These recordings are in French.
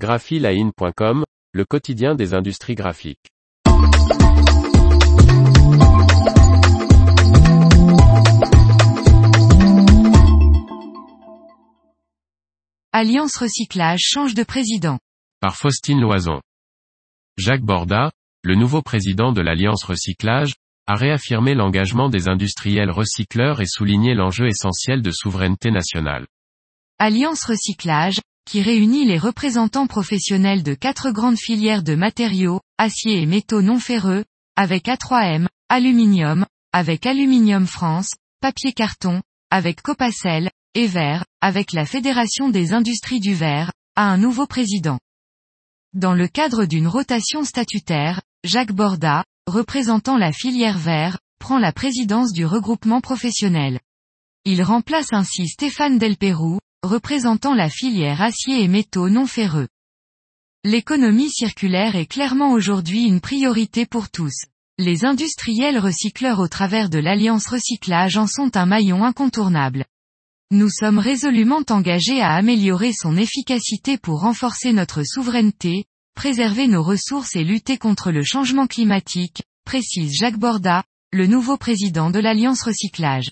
graphiline.com, le quotidien des industries graphiques. Alliance Recyclage change de président. Par Faustine Loison. Jacques Borda, le nouveau président de l'Alliance Recyclage, a réaffirmé l'engagement des industriels recycleurs et souligné l'enjeu essentiel de souveraineté nationale. Alliance Recyclage, qui réunit les représentants professionnels de quatre grandes filières de matériaux, acier et métaux non ferreux, avec A3M, aluminium, avec Aluminium France, papier carton, avec Copacel, et verre, avec la Fédération des industries du verre, a un nouveau président. Dans le cadre d'une rotation statutaire, Jacques Borda, représentant la filière verre, prend la présidence du regroupement professionnel. Il remplace ainsi Stéphane Delperrou, représentant la filière acier et métaux non ferreux. L'économie circulaire est clairement aujourd'hui une priorité pour tous. Les industriels recycleurs au travers de l'Alliance Recyclage en sont un maillon incontournable. Nous sommes résolument engagés à améliorer son efficacité pour renforcer notre souveraineté, préserver nos ressources et lutter contre le changement climatique, précise Jacques Borda, le nouveau président de l'Alliance Recyclage.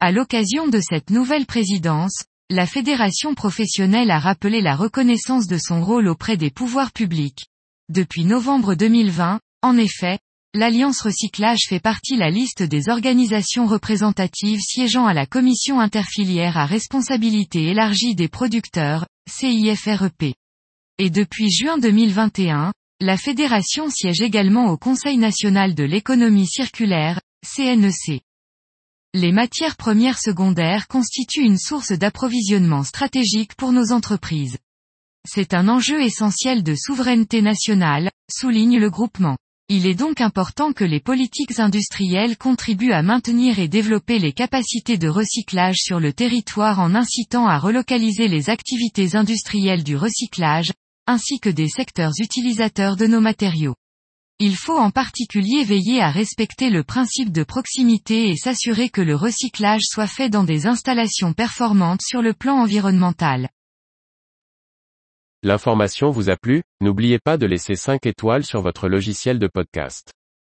À l'occasion de cette nouvelle présidence, la fédération professionnelle a rappelé la reconnaissance de son rôle auprès des pouvoirs publics. Depuis novembre 2020, en effet, l'Alliance Recyclage fait partie la liste des organisations représentatives siégeant à la Commission interfilière à responsabilité élargie des producteurs, CIFREP. Et depuis juin 2021, la fédération siège également au Conseil national de l'économie circulaire, CNEC. Les matières premières secondaires constituent une source d'approvisionnement stratégique pour nos entreprises. C'est un enjeu essentiel de souveraineté nationale, souligne le groupement. Il est donc important que les politiques industrielles contribuent à maintenir et développer les capacités de recyclage sur le territoire en incitant à relocaliser les activités industrielles du recyclage, ainsi que des secteurs utilisateurs de nos matériaux. Il faut en particulier veiller à respecter le principe de proximité et s'assurer que le recyclage soit fait dans des installations performantes sur le plan environnemental. L'information vous a plu, n'oubliez pas de laisser 5 étoiles sur votre logiciel de podcast.